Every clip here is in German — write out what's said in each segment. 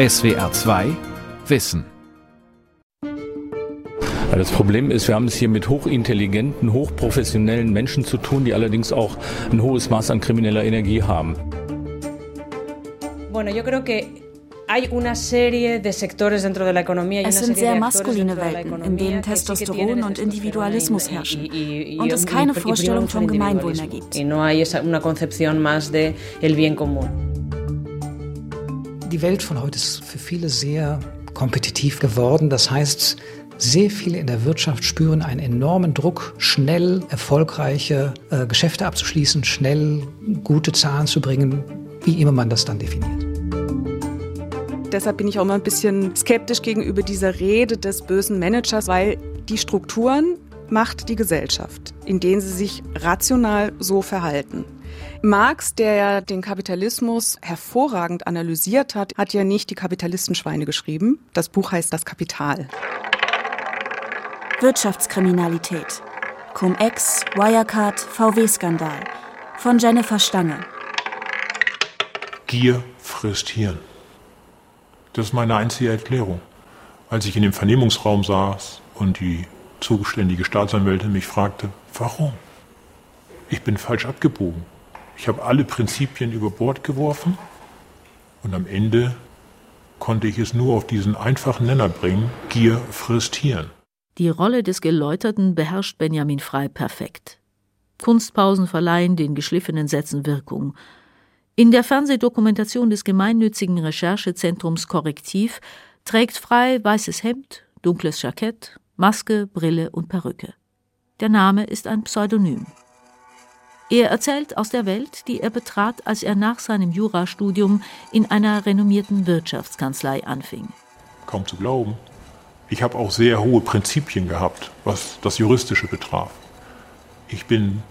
SWR 2 Wissen. Das Problem ist, wir haben es hier mit hochintelligenten, hochprofessionellen Menschen zu tun, die allerdings auch ein hohes Maß an krimineller Energie haben. Bueno, yo creo que es sind sehr maskuline Welten, in denen Testosteron und Individualismus herrschen und es keine Vorstellung vom Gemeinwohl mehr gibt. Die Welt von heute ist für viele sehr kompetitiv geworden. Das heißt, sehr viele in der Wirtschaft spüren einen enormen Druck, schnell erfolgreiche äh, Geschäfte abzuschließen, schnell gute Zahlen zu bringen, wie immer man das dann definiert. Deshalb bin ich auch immer ein bisschen skeptisch gegenüber dieser Rede des bösen Managers, weil die Strukturen macht die Gesellschaft, in denen sie sich rational so verhalten. Marx, der ja den Kapitalismus hervorragend analysiert hat, hat ja nicht die Kapitalistenschweine geschrieben. Das Buch heißt Das Kapital. Wirtschaftskriminalität. Cum-Ex, Wirecard, VW-Skandal. Von Jennifer Stange. Gier frisst Hirn. Das ist meine einzige Erklärung. Als ich in dem Vernehmungsraum saß und die zuständige Staatsanwältin mich fragte, warum? Ich bin falsch abgebogen. Ich habe alle Prinzipien über Bord geworfen und am Ende konnte ich es nur auf diesen einfachen Nenner bringen, Gier frisst Hirn. Die Rolle des Geläuterten beherrscht Benjamin Frei perfekt. Kunstpausen verleihen den geschliffenen Sätzen Wirkung. In der Fernsehdokumentation des gemeinnützigen Recherchezentrums Korrektiv trägt Frei weißes Hemd, dunkles Jackett, Maske, Brille und Perücke. Der Name ist ein Pseudonym. Er erzählt aus der Welt, die er betrat, als er nach seinem Jurastudium in einer renommierten Wirtschaftskanzlei anfing. Kaum zu glauben. Ich habe auch sehr hohe Prinzipien gehabt, was das Juristische betraf. Ich bin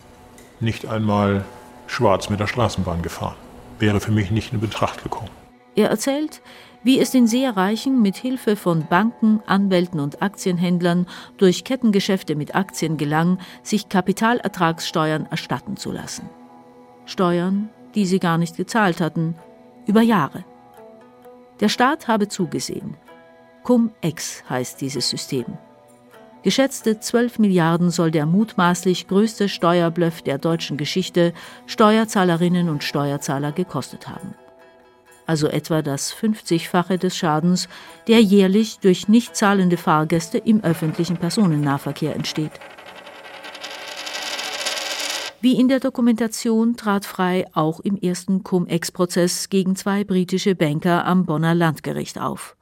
nicht einmal schwarz mit der Straßenbahn gefahren wäre für mich nicht in Betracht gekommen. Er erzählt, wie es den sehr Reichen mit Hilfe von Banken, Anwälten und Aktienhändlern durch Kettengeschäfte mit Aktien gelang, sich Kapitalertragssteuern erstatten zu lassen. Steuern, die sie gar nicht gezahlt hatten, über Jahre. Der Staat habe zugesehen. Cum-Ex heißt dieses System. Geschätzte 12 Milliarden soll der mutmaßlich größte Steuerbluff der deutschen Geschichte Steuerzahlerinnen und Steuerzahler gekostet haben. Also etwa das 50-fache des Schadens, der jährlich durch nicht zahlende Fahrgäste im öffentlichen Personennahverkehr entsteht. Wie in der Dokumentation trat Frei auch im ersten Cum-Ex-Prozess gegen zwei britische Banker am Bonner Landgericht auf,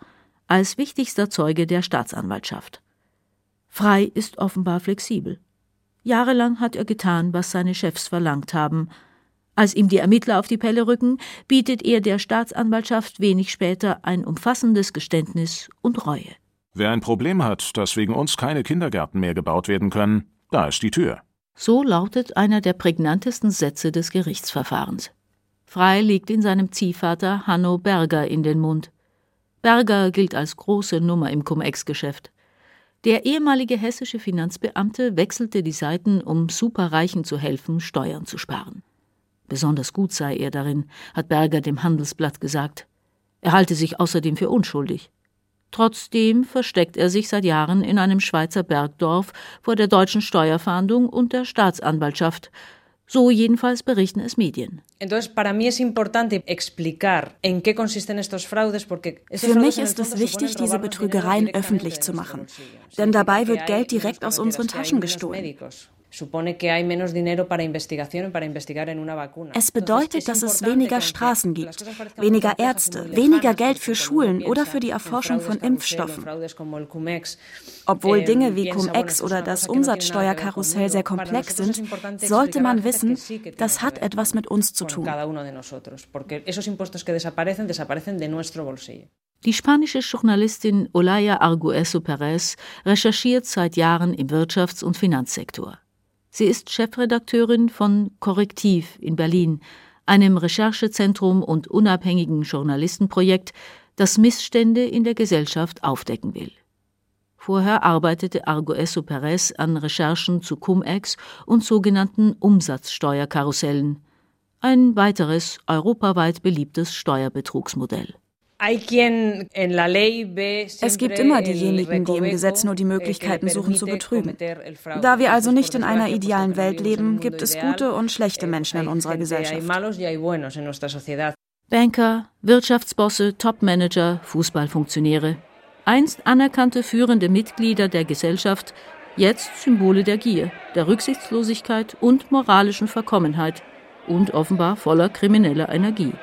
als wichtigster Zeuge der Staatsanwaltschaft. Frei ist offenbar flexibel. Jahrelang hat er getan, was seine Chefs verlangt haben. Als ihm die Ermittler auf die Pelle rücken, bietet er der Staatsanwaltschaft wenig später ein umfassendes Geständnis und Reue. Wer ein Problem hat, dass wegen uns keine Kindergärten mehr gebaut werden können, da ist die Tür. So lautet einer der prägnantesten Sätze des Gerichtsverfahrens. Frei liegt in seinem Ziehvater Hanno Berger in den Mund. Berger gilt als große Nummer im Cum-Ex-Geschäft. Der ehemalige hessische Finanzbeamte wechselte die Seiten, um Superreichen zu helfen, Steuern zu sparen. Besonders gut sei er darin, hat Berger dem Handelsblatt gesagt. Er halte sich außerdem für unschuldig. Trotzdem versteckt er sich seit Jahren in einem Schweizer Bergdorf vor der deutschen Steuerfahndung und der Staatsanwaltschaft, so jedenfalls berichten es Medien. Für mich ist es wichtig, diese Betrügereien öffentlich zu machen. Denn dabei wird Geld direkt aus unseren Taschen gestohlen. Es bedeutet, dass es weniger Straßen gibt, weniger Ärzte, weniger Geld für Schulen oder für die Erforschung von Impfstoffen. Obwohl Dinge wie Cum-Ex oder das Umsatzsteuerkarussell sehr komplex sind, sollte man wissen, das hat etwas mit uns zu tun. Die spanische Journalistin Olaya Argueso Perez recherchiert seit Jahren im Wirtschafts- und Finanzsektor. Sie ist Chefredakteurin von Korrektiv in Berlin, einem Recherchezentrum und unabhängigen Journalistenprojekt, das Missstände in der Gesellschaft aufdecken will. Vorher arbeitete Argueso Perez an Recherchen zu Cum-Ex und sogenannten Umsatzsteuerkarussellen, ein weiteres europaweit beliebtes Steuerbetrugsmodell. Es gibt immer diejenigen, die im Gesetz nur die Möglichkeiten suchen zu betrügen. Da wir also nicht in einer idealen Welt leben, gibt es gute und schlechte Menschen in unserer Gesellschaft. Banker, Wirtschaftsbosse, Topmanager, Fußballfunktionäre. Einst anerkannte führende Mitglieder der Gesellschaft, jetzt Symbole der Gier, der Rücksichtslosigkeit und moralischen Verkommenheit und offenbar voller krimineller Energie.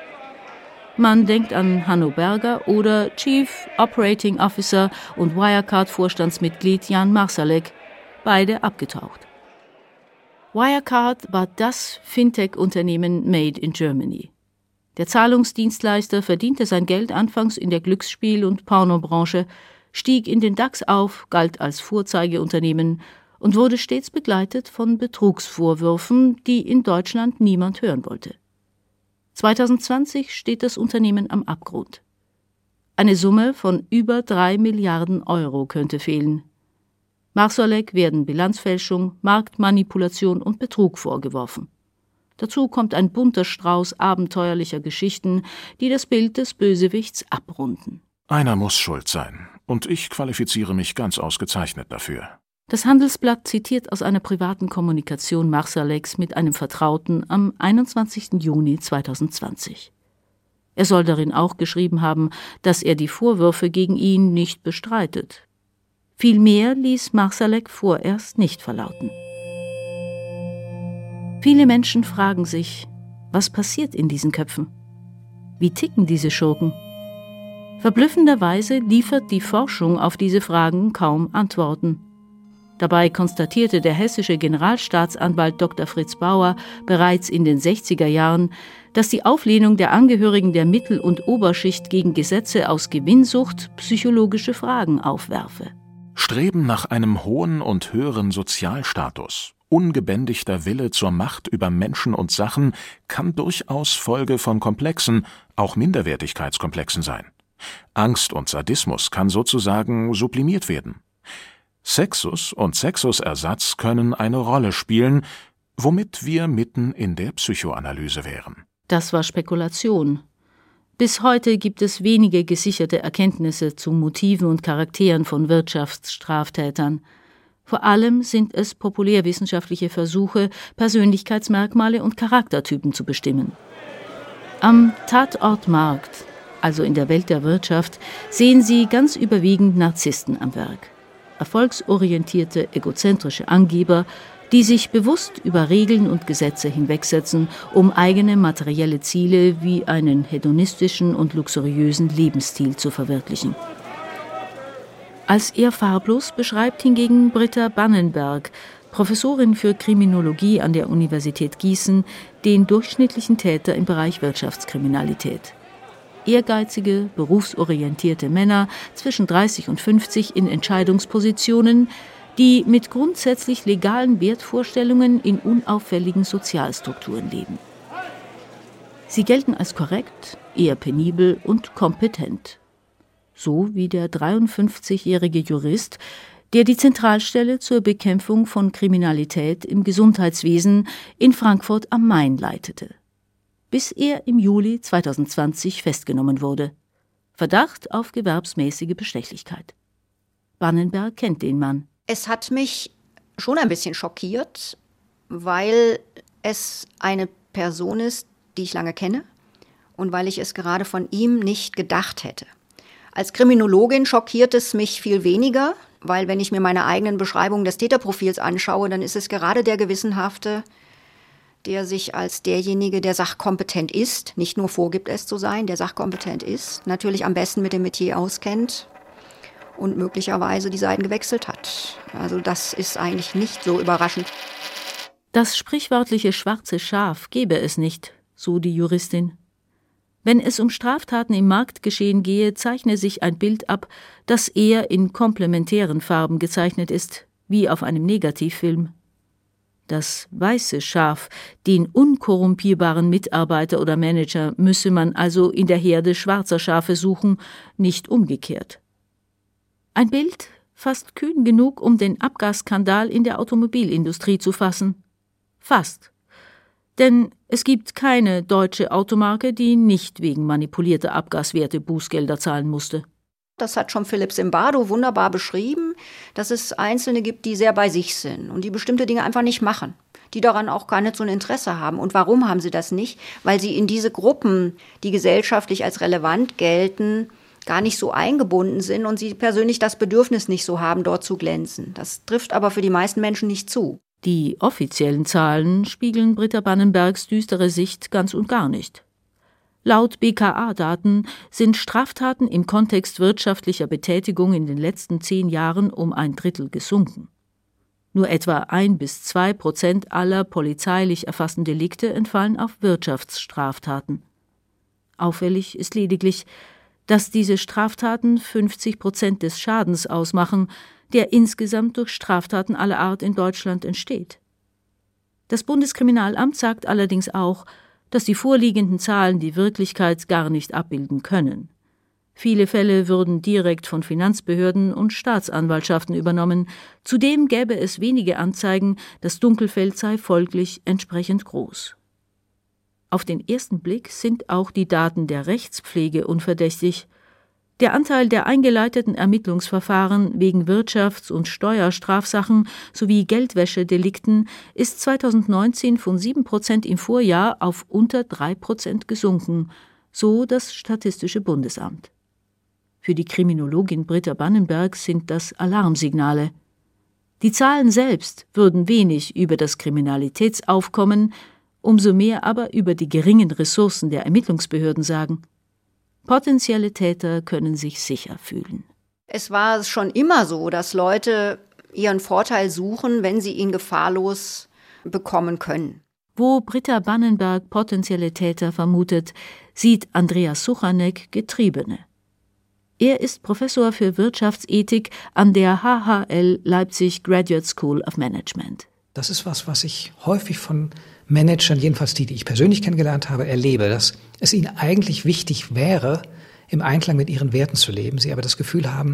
Man denkt an Hanno Berger oder Chief Operating Officer und Wirecard-Vorstandsmitglied Jan Marsalek, beide abgetaucht. Wirecard war das Fintech-Unternehmen made in Germany. Der Zahlungsdienstleister verdiente sein Geld anfangs in der Glücksspiel- und Pornobranche, stieg in den DAX auf, galt als Vorzeigeunternehmen und wurde stets begleitet von Betrugsvorwürfen, die in Deutschland niemand hören wollte. 2020 steht das Unternehmen am Abgrund. Eine Summe von über drei Milliarden Euro könnte fehlen. Marsolek werden Bilanzfälschung, Marktmanipulation und Betrug vorgeworfen. Dazu kommt ein bunter Strauß abenteuerlicher Geschichten, die das Bild des Bösewichts abrunden. Einer muss schuld sein, und ich qualifiziere mich ganz ausgezeichnet dafür. Das Handelsblatt zitiert aus einer privaten Kommunikation Marsaleks mit einem Vertrauten am 21. Juni 2020. Er soll darin auch geschrieben haben, dass er die Vorwürfe gegen ihn nicht bestreitet. Vielmehr ließ Marsalek vorerst nicht verlauten. Viele Menschen fragen sich, was passiert in diesen Köpfen? Wie ticken diese Schurken? Verblüffenderweise liefert die Forschung auf diese Fragen kaum Antworten. Dabei konstatierte der hessische Generalstaatsanwalt Dr. Fritz Bauer bereits in den 60er Jahren, dass die Auflehnung der Angehörigen der Mittel- und Oberschicht gegen Gesetze aus Gewinnsucht psychologische Fragen aufwerfe. Streben nach einem hohen und höheren Sozialstatus, ungebändigter Wille zur Macht über Menschen und Sachen kann durchaus Folge von Komplexen, auch Minderwertigkeitskomplexen sein. Angst und Sadismus kann sozusagen sublimiert werden. Sexus und Sexusersatz können eine Rolle spielen, womit wir mitten in der Psychoanalyse wären. Das war Spekulation. Bis heute gibt es wenige gesicherte Erkenntnisse zu Motiven und Charakteren von Wirtschaftsstraftätern. Vor allem sind es populärwissenschaftliche Versuche, Persönlichkeitsmerkmale und Charaktertypen zu bestimmen. Am Tatort Markt, also in der Welt der Wirtschaft, sehen Sie ganz überwiegend Narzissten am Werk erfolgsorientierte, egozentrische Angeber, die sich bewusst über Regeln und Gesetze hinwegsetzen, um eigene materielle Ziele wie einen hedonistischen und luxuriösen Lebensstil zu verwirklichen. Als eher farblos beschreibt hingegen Britta Bannenberg, Professorin für Kriminologie an der Universität Gießen, den durchschnittlichen Täter im Bereich Wirtschaftskriminalität ehrgeizige, berufsorientierte Männer zwischen 30 und 50 in Entscheidungspositionen, die mit grundsätzlich legalen Wertvorstellungen in unauffälligen Sozialstrukturen leben. Sie gelten als korrekt, eher penibel und kompetent. So wie der 53-jährige Jurist, der die Zentralstelle zur Bekämpfung von Kriminalität im Gesundheitswesen in Frankfurt am Main leitete bis er im Juli 2020 festgenommen wurde. Verdacht auf gewerbsmäßige Bestechlichkeit. Bannenberg kennt den Mann. Es hat mich schon ein bisschen schockiert, weil es eine Person ist, die ich lange kenne und weil ich es gerade von ihm nicht gedacht hätte. Als Kriminologin schockiert es mich viel weniger, weil wenn ich mir meine eigenen Beschreibungen des Täterprofils anschaue, dann ist es gerade der gewissenhafte, der sich als derjenige, der sachkompetent ist, nicht nur vorgibt es zu sein, der sachkompetent ist, natürlich am besten mit dem Metier auskennt und möglicherweise die Seiten gewechselt hat. Also das ist eigentlich nicht so überraschend. Das sprichwörtliche schwarze Schaf gebe es nicht, so die Juristin. Wenn es um Straftaten im Marktgeschehen gehe, zeichne sich ein Bild ab, das eher in komplementären Farben gezeichnet ist, wie auf einem Negativfilm. Das weiße Schaf, den unkorrumpierbaren Mitarbeiter oder Manager, müsse man also in der Herde schwarzer Schafe suchen, nicht umgekehrt. Ein Bild fast kühn genug, um den Abgasskandal in der Automobilindustrie zu fassen. Fast. Denn Es gibt keine deutsche Automarke, die nicht wegen manipulierter Abgaswerte Bußgelder zahlen musste. Das hat schon Philipp Zimbardo wunderbar beschrieben, dass es Einzelne gibt, die sehr bei sich sind und die bestimmte Dinge einfach nicht machen, die daran auch gar nicht so ein Interesse haben. Und warum haben sie das nicht? Weil sie in diese Gruppen, die gesellschaftlich als relevant gelten, gar nicht so eingebunden sind und sie persönlich das Bedürfnis nicht so haben, dort zu glänzen. Das trifft aber für die meisten Menschen nicht zu. Die offiziellen Zahlen spiegeln Britta Bannenbergs düstere Sicht ganz und gar nicht. Laut BKA-Daten sind Straftaten im Kontext wirtschaftlicher Betätigung in den letzten zehn Jahren um ein Drittel gesunken. Nur etwa ein bis zwei Prozent aller polizeilich erfassten Delikte entfallen auf Wirtschaftsstraftaten. Auffällig ist lediglich, dass diese Straftaten 50 Prozent des Schadens ausmachen, der insgesamt durch Straftaten aller Art in Deutschland entsteht. Das Bundeskriminalamt sagt allerdings auch, dass die vorliegenden Zahlen die Wirklichkeit gar nicht abbilden können. Viele Fälle würden direkt von Finanzbehörden und Staatsanwaltschaften übernommen, zudem gäbe es wenige Anzeigen, das Dunkelfeld sei folglich entsprechend groß. Auf den ersten Blick sind auch die Daten der Rechtspflege unverdächtig, der Anteil der eingeleiteten Ermittlungsverfahren wegen Wirtschafts- und Steuerstrafsachen sowie Geldwäschedelikten ist 2019 von 7 Prozent im Vorjahr auf unter 3 Prozent gesunken, so das Statistische Bundesamt. Für die Kriminologin Britta Bannenberg sind das Alarmsignale. Die Zahlen selbst würden wenig über das Kriminalitätsaufkommen, umso mehr aber über die geringen Ressourcen der Ermittlungsbehörden sagen. Potenzielle Täter können sich sicher fühlen. Es war schon immer so, dass Leute ihren Vorteil suchen, wenn sie ihn gefahrlos bekommen können. Wo Britta Bannenberg potenzielle Täter vermutet, sieht Andreas Suchanek Getriebene. Er ist Professor für Wirtschaftsethik an der HHL Leipzig Graduate School of Management. Das ist was, was ich häufig von Managern, jedenfalls die, die ich persönlich kennengelernt habe, erlebe, dass es ihnen eigentlich wichtig wäre, im Einklang mit ihren Werten zu leben. Sie aber das Gefühl haben,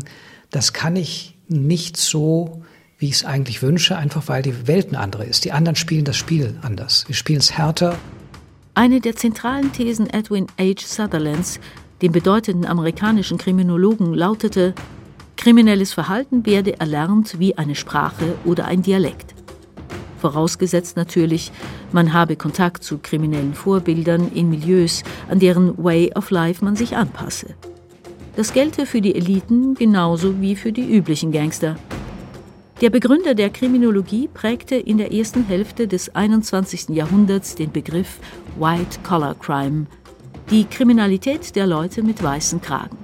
das kann ich nicht so, wie ich es eigentlich wünsche, einfach weil die Welt eine andere ist. Die anderen spielen das Spiel anders. Wir spielen es härter. Eine der zentralen Thesen Edwin H. Sutherlands, dem bedeutenden amerikanischen Kriminologen, lautete, kriminelles Verhalten werde erlernt wie eine Sprache oder ein Dialekt vorausgesetzt natürlich, man habe Kontakt zu kriminellen Vorbildern in Milieus, an deren Way of Life man sich anpasse. Das gelte für die Eliten genauso wie für die üblichen Gangster. Der Begründer der Kriminologie prägte in der ersten Hälfte des 21. Jahrhunderts den Begriff White Collar Crime, die Kriminalität der Leute mit weißen Kragen.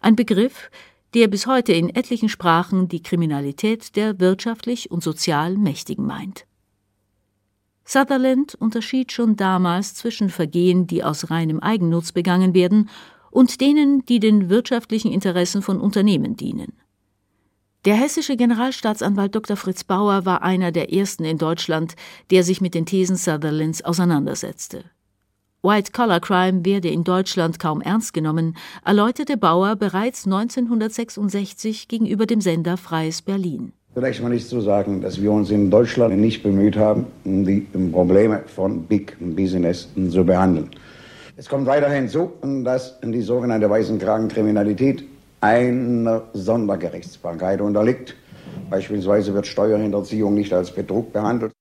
Ein Begriff, der bis heute in etlichen Sprachen die Kriminalität der wirtschaftlich und sozial Mächtigen meint. Sutherland unterschied schon damals zwischen Vergehen, die aus reinem Eigennutz begangen werden, und denen, die den wirtschaftlichen Interessen von Unternehmen dienen. Der hessische Generalstaatsanwalt Dr. Fritz Bauer war einer der ersten in Deutschland, der sich mit den Thesen Sutherlands auseinandersetzte. White-Collar-Crime werde in Deutschland kaum ernst genommen, erläuterte Bauer bereits 1966 gegenüber dem Sender Freies Berlin. Zunächst mal nicht zu sagen, dass wir uns in Deutschland nicht bemüht haben, die Probleme von Big Business zu behandeln. Es kommt weiter hinzu, dass die sogenannte Weißenkragenkriminalität einer Sondergerichtsbarkeit unterliegt. Beispielsweise wird Steuerhinterziehung nicht als Betrug behandelt.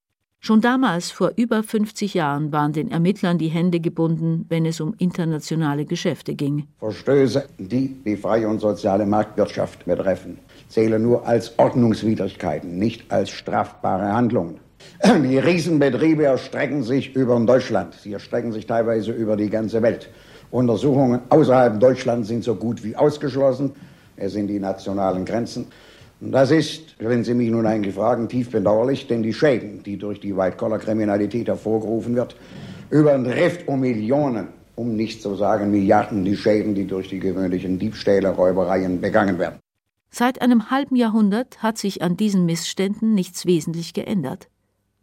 Schon damals, vor über 50 Jahren, waren den Ermittlern die Hände gebunden, wenn es um internationale Geschäfte ging. Verstöße, die die freie und soziale Marktwirtschaft betreffen, zählen nur als Ordnungswidrigkeiten, nicht als strafbare Handlungen. Die Riesenbetriebe erstrecken sich über Deutschland. Sie erstrecken sich teilweise über die ganze Welt. Untersuchungen außerhalb Deutschlands sind so gut wie ausgeschlossen. Es sind die nationalen Grenzen. Das ist, wenn Sie mich nun eigentlich fragen, tief bedauerlich, denn die Schäden, die durch die White-Collar-Kriminalität hervorgerufen wird, übertrifft um Millionen, um nicht zu sagen Milliarden, die Schäden, die durch die gewöhnlichen Diebstähle, Räubereien begangen werden. Seit einem halben Jahrhundert hat sich an diesen Missständen nichts wesentlich geändert,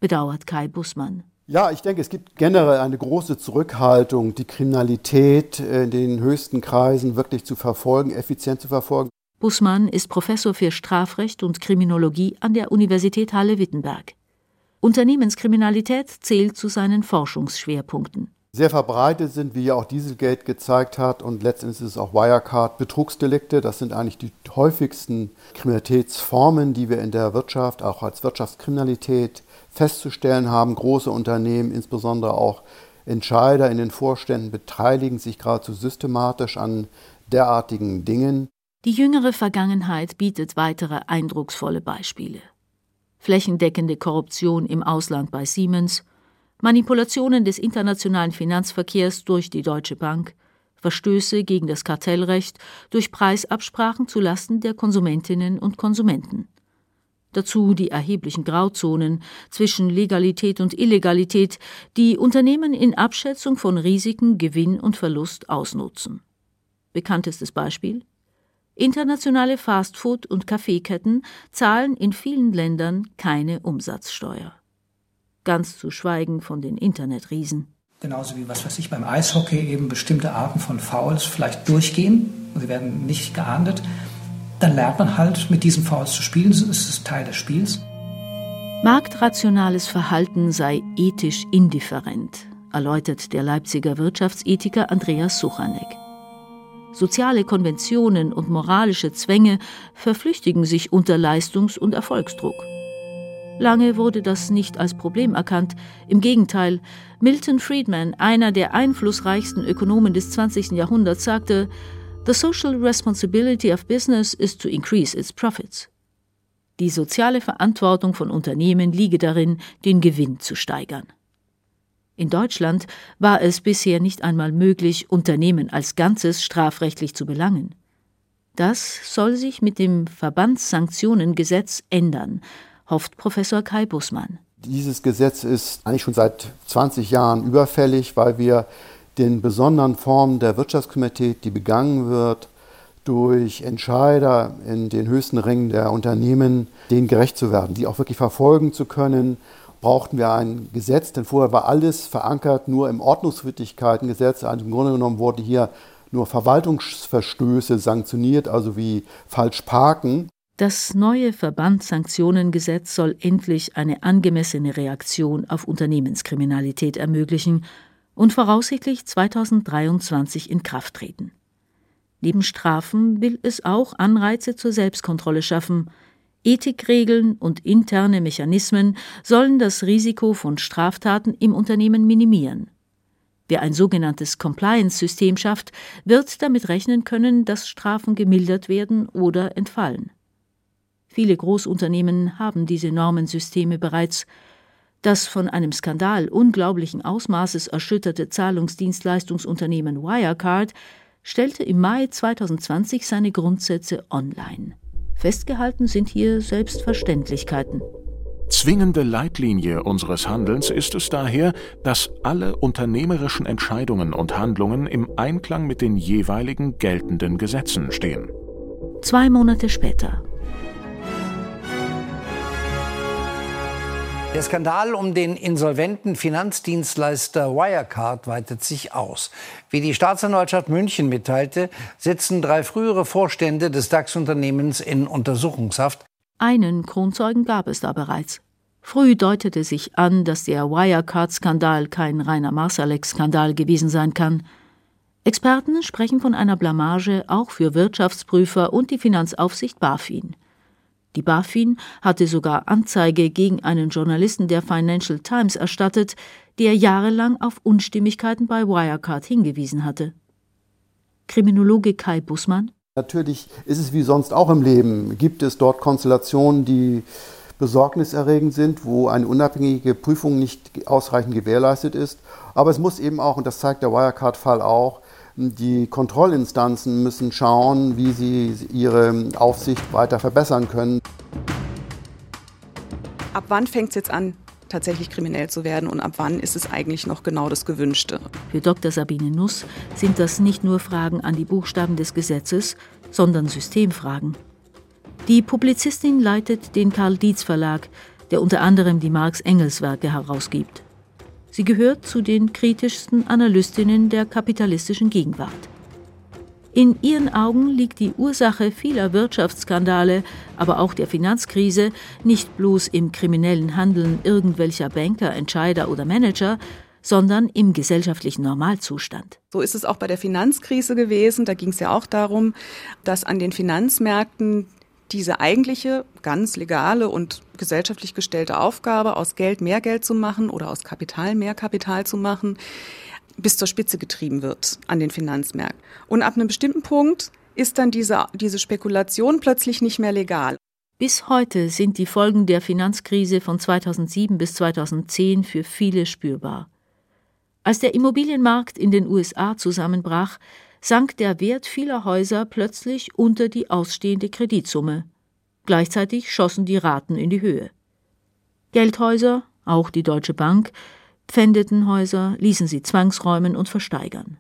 bedauert Kai Bussmann. Ja, ich denke, es gibt generell eine große Zurückhaltung, die Kriminalität in den höchsten Kreisen wirklich zu verfolgen, effizient zu verfolgen. Bussmann ist Professor für Strafrecht und Kriminologie an der Universität Halle-Wittenberg. Unternehmenskriminalität zählt zu seinen Forschungsschwerpunkten. Sehr verbreitet sind, wie ja auch Dieselgate gezeigt hat, und letztendlich ist es auch Wirecard, Betrugsdelikte. Das sind eigentlich die häufigsten Kriminalitätsformen, die wir in der Wirtschaft, auch als Wirtschaftskriminalität festzustellen haben. Große Unternehmen, insbesondere auch Entscheider in den Vorständen, beteiligen sich geradezu systematisch an derartigen Dingen. Die jüngere Vergangenheit bietet weitere eindrucksvolle Beispiele. Flächendeckende Korruption im Ausland bei Siemens, Manipulationen des internationalen Finanzverkehrs durch die Deutsche Bank, Verstöße gegen das Kartellrecht durch Preisabsprachen zu Lasten der Konsumentinnen und Konsumenten. Dazu die erheblichen Grauzonen zwischen Legalität und Illegalität, die Unternehmen in Abschätzung von Risiken, Gewinn und Verlust ausnutzen. Bekanntestes Beispiel Internationale Fastfood- und Kaffeeketten zahlen in vielen Ländern keine Umsatzsteuer ganz zu schweigen von den Internetriesen. Genauso wie, was weiß ich, beim Eishockey eben bestimmte Arten von Fouls vielleicht durchgehen, sie werden nicht geahndet. Dann lernt man halt, mit diesen Fouls zu spielen, das ist Teil des Spiels. Marktrationales Verhalten sei ethisch indifferent, erläutert der Leipziger Wirtschaftsethiker Andreas Suchanek. Soziale Konventionen und moralische Zwänge verflüchtigen sich unter Leistungs- und Erfolgsdruck. Lange wurde das nicht als Problem erkannt. Im Gegenteil, Milton Friedman, einer der einflussreichsten Ökonomen des 20. Jahrhunderts, sagte, The social responsibility of business is to increase its profits. Die soziale Verantwortung von Unternehmen liege darin, den Gewinn zu steigern. In Deutschland war es bisher nicht einmal möglich, Unternehmen als Ganzes strafrechtlich zu belangen. Das soll sich mit dem Verbandssanktionengesetz ändern, hofft Professor Kai Bussmann. Dieses Gesetz ist eigentlich schon seit 20 Jahren überfällig, weil wir den besonderen Formen der Wirtschaftskriminalität, die begangen wird, durch Entscheider in den höchsten Ringen der Unternehmen, denen gerecht zu werden, die auch wirklich verfolgen zu können, brauchten wir ein Gesetz, denn vorher war alles verankert nur im Ordnungswidrigkeitengesetz. Also im Grunde genommen wurden hier nur Verwaltungsverstöße sanktioniert, also wie falsch parken. Das neue Verbandssanktionengesetz soll endlich eine angemessene Reaktion auf Unternehmenskriminalität ermöglichen und voraussichtlich 2023 in Kraft treten. Neben Strafen will es auch Anreize zur Selbstkontrolle schaffen. Ethikregeln und interne Mechanismen sollen das Risiko von Straftaten im Unternehmen minimieren. Wer ein sogenanntes Compliance-System schafft, wird damit rechnen können, dass Strafen gemildert werden oder entfallen. Viele Großunternehmen haben diese Normensysteme bereits. Das von einem Skandal unglaublichen Ausmaßes erschütterte Zahlungsdienstleistungsunternehmen Wirecard stellte im Mai 2020 seine Grundsätze online. Festgehalten sind hier Selbstverständlichkeiten. Zwingende Leitlinie unseres Handelns ist es daher, dass alle unternehmerischen Entscheidungen und Handlungen im Einklang mit den jeweiligen geltenden Gesetzen stehen. Zwei Monate später, Der Skandal um den insolventen Finanzdienstleister Wirecard weitet sich aus. Wie die Staatsanwaltschaft München mitteilte, sitzen drei frühere Vorstände des DAX-Unternehmens in Untersuchungshaft. Einen Kronzeugen gab es da bereits. Früh deutete sich an, dass der Wirecard-Skandal kein reiner Marsalex-Skandal gewesen sein kann. Experten sprechen von einer Blamage auch für Wirtschaftsprüfer und die Finanzaufsicht BaFin. Die BaFin hatte sogar Anzeige gegen einen Journalisten der Financial Times erstattet, der jahrelang auf Unstimmigkeiten bei Wirecard hingewiesen hatte. Kriminologe Kai Bussmann. Natürlich ist es wie sonst auch im Leben. Gibt es dort Konstellationen, die besorgniserregend sind, wo eine unabhängige Prüfung nicht ausreichend gewährleistet ist. Aber es muss eben auch, und das zeigt der Wirecard-Fall auch, die Kontrollinstanzen müssen schauen, wie sie ihre Aufsicht weiter verbessern können. Ab wann fängt es jetzt an, tatsächlich kriminell zu werden und ab wann ist es eigentlich noch genau das Gewünschte? Für Dr. Sabine Nuss sind das nicht nur Fragen an die Buchstaben des Gesetzes, sondern Systemfragen. Die Publizistin leitet den Karl Dietz Verlag, der unter anderem die Marx-Engels-Werke herausgibt. Sie gehört zu den kritischsten Analystinnen der kapitalistischen Gegenwart. In ihren Augen liegt die Ursache vieler Wirtschaftsskandale, aber auch der Finanzkrise nicht bloß im kriminellen Handeln irgendwelcher Banker, Entscheider oder Manager, sondern im gesellschaftlichen Normalzustand. So ist es auch bei der Finanzkrise gewesen. Da ging es ja auch darum, dass an den Finanzmärkten diese eigentliche, ganz legale und gesellschaftlich gestellte Aufgabe, aus Geld mehr Geld zu machen oder aus Kapital mehr Kapital zu machen, bis zur Spitze getrieben wird an den Finanzmärkten. Und ab einem bestimmten Punkt ist dann diese, diese Spekulation plötzlich nicht mehr legal. Bis heute sind die Folgen der Finanzkrise von 2007 bis 2010 für viele spürbar. Als der Immobilienmarkt in den USA zusammenbrach, sank der Wert vieler Häuser plötzlich unter die ausstehende Kreditsumme. Gleichzeitig schossen die Raten in die Höhe. Geldhäuser, auch die Deutsche Bank, pfändeten Häuser, ließen sie zwangsräumen und versteigern.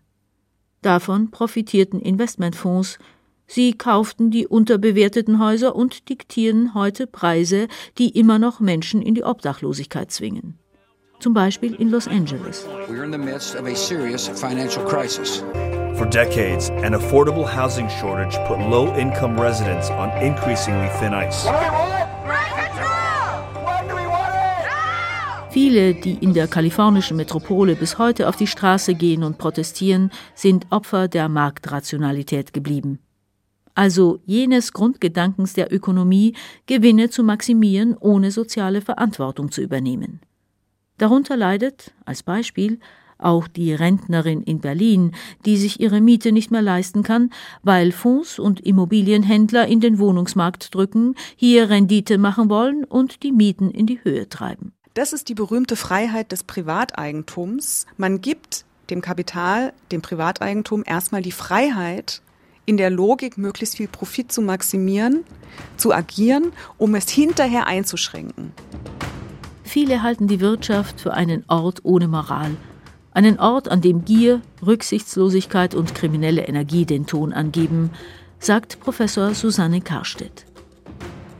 Davon profitierten Investmentfonds, sie kauften die unterbewerteten Häuser und diktieren heute Preise, die immer noch Menschen in die Obdachlosigkeit zwingen. Zum Beispiel in Los Angeles. We're in the midst of a serious financial crisis. For decades, an affordable housing shortage put low-income residents on increasingly thin ice. Viele, die in der kalifornischen Metropole bis heute auf die Straße gehen und protestieren, sind Opfer der Marktrationalität geblieben. Also jenes Grundgedankens der Ökonomie, Gewinne zu maximieren, ohne soziale Verantwortung zu übernehmen. Darunter leidet, als Beispiel, auch die Rentnerin in Berlin, die sich ihre Miete nicht mehr leisten kann, weil Fonds und Immobilienhändler in den Wohnungsmarkt drücken, hier Rendite machen wollen und die Mieten in die Höhe treiben. Das ist die berühmte Freiheit des Privateigentums. Man gibt dem Kapital, dem Privateigentum erstmal die Freiheit, in der Logik möglichst viel Profit zu maximieren, zu agieren, um es hinterher einzuschränken. Viele halten die Wirtschaft für einen Ort ohne Moral, einen Ort, an dem Gier, Rücksichtslosigkeit und kriminelle Energie den Ton angeben, sagt Professor Susanne Karstedt.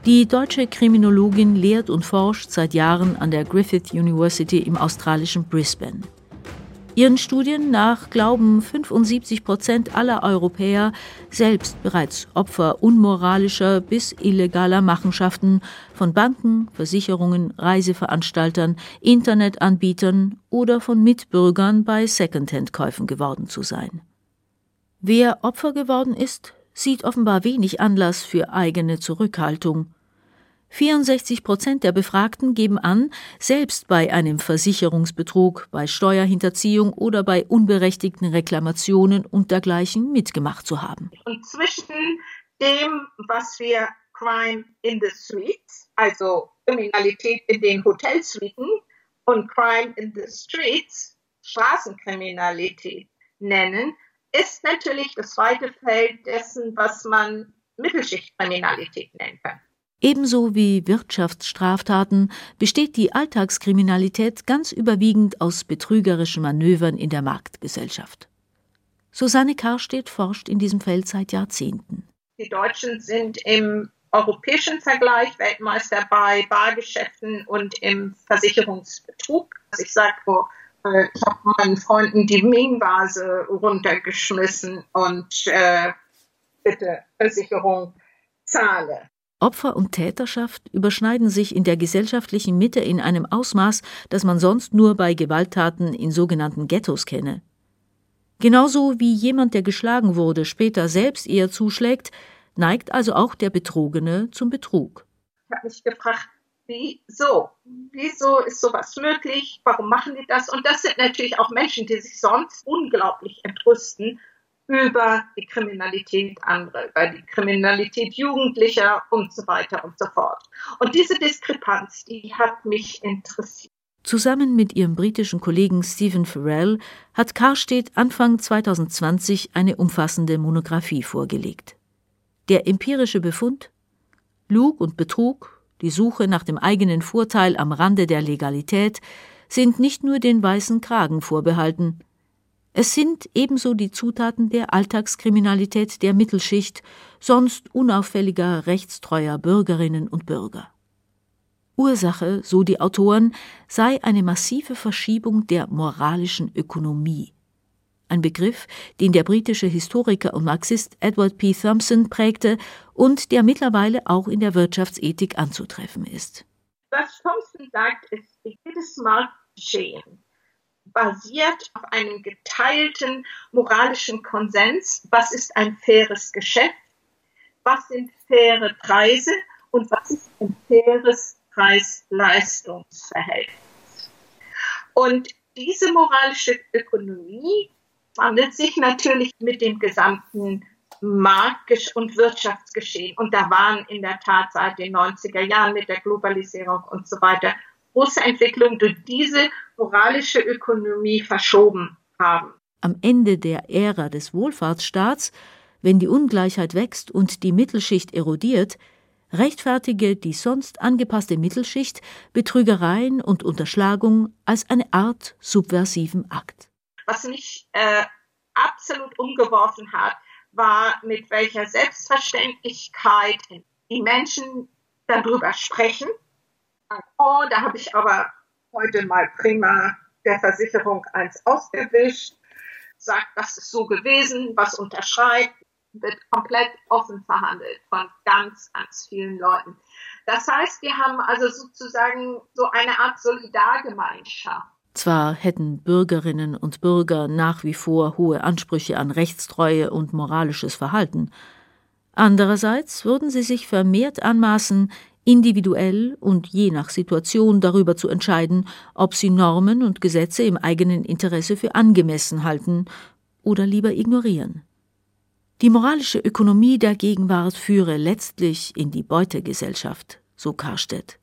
Die deutsche Kriminologin lehrt und forscht seit Jahren an der Griffith University im australischen Brisbane. Ihren Studien nach glauben 75 Prozent aller Europäer selbst bereits Opfer unmoralischer bis illegaler Machenschaften von Banken, Versicherungen, Reiseveranstaltern, Internetanbietern oder von Mitbürgern bei Secondhand-Käufen geworden zu sein. Wer Opfer geworden ist, sieht offenbar wenig Anlass für eigene Zurückhaltung. 64 Prozent der Befragten geben an, selbst bei einem Versicherungsbetrug, bei Steuerhinterziehung oder bei unberechtigten Reklamationen und dergleichen mitgemacht zu haben. Und zwischen dem, was wir Crime in the Streets, also Kriminalität in den Hotelsuiten und Crime in the Streets, Straßenkriminalität nennen, ist natürlich das zweite Feld dessen, was man Mittelschichtkriminalität nennen kann. Ebenso wie Wirtschaftsstraftaten besteht die Alltagskriminalität ganz überwiegend aus betrügerischen Manövern in der Marktgesellschaft. Susanne Karstedt forscht in diesem Feld seit Jahrzehnten. Die Deutschen sind im europäischen Vergleich Weltmeister bei Bargeschäften und im Versicherungsbetrug. Also ich sage, äh, ich habe meinen Freunden die Ming-Vase runtergeschmissen und äh, bitte Versicherung zahle. Opfer und Täterschaft überschneiden sich in der gesellschaftlichen Mitte in einem Ausmaß, das man sonst nur bei Gewalttaten in sogenannten Ghettos kenne. Genauso wie jemand, der geschlagen wurde, später selbst eher zuschlägt, neigt also auch der Betrogene zum Betrug. Ich habe mich gefragt, wieso? Wieso ist sowas möglich? Warum machen die das? Und das sind natürlich auch Menschen, die sich sonst unglaublich entrüsten über die Kriminalität anderer, über die Kriminalität Jugendlicher und so weiter und so fort. Und diese Diskrepanz, die hat mich interessiert. Zusammen mit ihrem britischen Kollegen Stephen Farrell hat Karstedt Anfang 2020 eine umfassende Monographie vorgelegt. Der empirische Befund Lug und Betrug, die Suche nach dem eigenen Vorteil am Rande der Legalität, sind nicht nur den weißen Kragen vorbehalten, es sind ebenso die Zutaten der Alltagskriminalität der Mittelschicht, sonst unauffälliger, rechtstreuer Bürgerinnen und Bürger. Ursache, so die Autoren, sei eine massive Verschiebung der moralischen Ökonomie. ein Begriff, den der britische Historiker und Marxist Edward P. Thompson prägte und der mittlerweile auch in der Wirtschaftsethik anzutreffen ist. Was Thompson sagt, ist, jedes Marktgeschehen basiert auf einem geteilten moralischen Konsens. Was ist ein faires Geschäft? Was sind faire Preise? Und was ist ein faires Preis-Leistungsverhältnis? Und diese moralische Ökonomie wandelt sich natürlich mit dem gesamten Markt- und Wirtschaftsgeschehen. Und da waren in der Tat seit den 90er Jahren mit der Globalisierung und so weiter große Entwicklungen durch diese moralische Ökonomie verschoben haben. Am Ende der Ära des Wohlfahrtsstaats, wenn die Ungleichheit wächst und die Mittelschicht erodiert, rechtfertige die sonst angepasste Mittelschicht Betrügereien und Unterschlagung als eine Art subversiven Akt. Was mich äh, absolut umgeworfen hat, war, mit welcher Selbstverständlichkeit die Menschen darüber sprechen. Oh, da habe ich aber heute mal prima der Versicherung eins ausgewischt, sagt, das ist so gewesen, was unterschreibt, wird komplett offen verhandelt von ganz, ganz vielen Leuten. Das heißt, wir haben also sozusagen so eine Art Solidargemeinschaft. Zwar hätten Bürgerinnen und Bürger nach wie vor hohe Ansprüche an Rechtstreue und moralisches Verhalten, andererseits würden sie sich vermehrt anmaßen, individuell und je nach Situation darüber zu entscheiden, ob sie Normen und Gesetze im eigenen Interesse für angemessen halten oder lieber ignorieren. Die moralische Ökonomie der Gegenwart führe letztlich in die Beutegesellschaft, so Karstedt.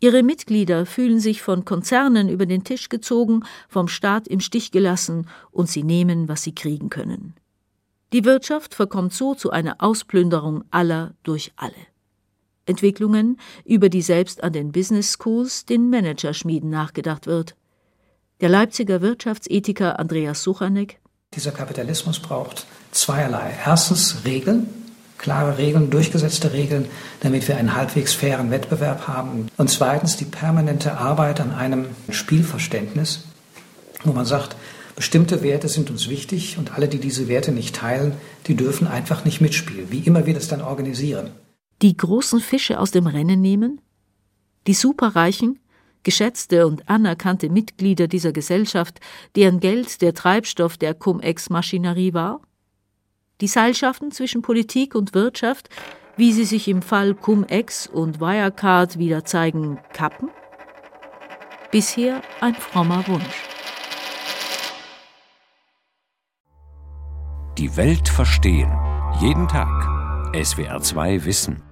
Ihre Mitglieder fühlen sich von Konzernen über den Tisch gezogen, vom Staat im Stich gelassen und sie nehmen, was sie kriegen können. Die Wirtschaft verkommt so zu einer Ausplünderung aller durch alle. Entwicklungen, über die selbst an den Business Schools, den Managerschmieden nachgedacht wird. Der Leipziger Wirtschaftsethiker Andreas Suchanek dieser Kapitalismus braucht zweierlei. Erstens Regeln, klare Regeln, durchgesetzte Regeln, damit wir einen halbwegs fairen Wettbewerb haben. Und zweitens die permanente Arbeit an einem Spielverständnis, wo man sagt, bestimmte Werte sind uns wichtig und alle, die diese Werte nicht teilen, die dürfen einfach nicht mitspielen. Wie immer wir das dann organisieren. Die großen Fische aus dem Rennen nehmen? Die Superreichen geschätzte und anerkannte Mitglieder dieser Gesellschaft, deren Geld der Treibstoff der Cum-Ex-Maschinerie war? Die Seilschaften zwischen Politik und Wirtschaft, wie sie sich im Fall Cum-Ex und Wirecard wieder zeigen, kappen? Bisher ein frommer Wunsch. Die Welt verstehen. Jeden Tag. SWR2 Wissen.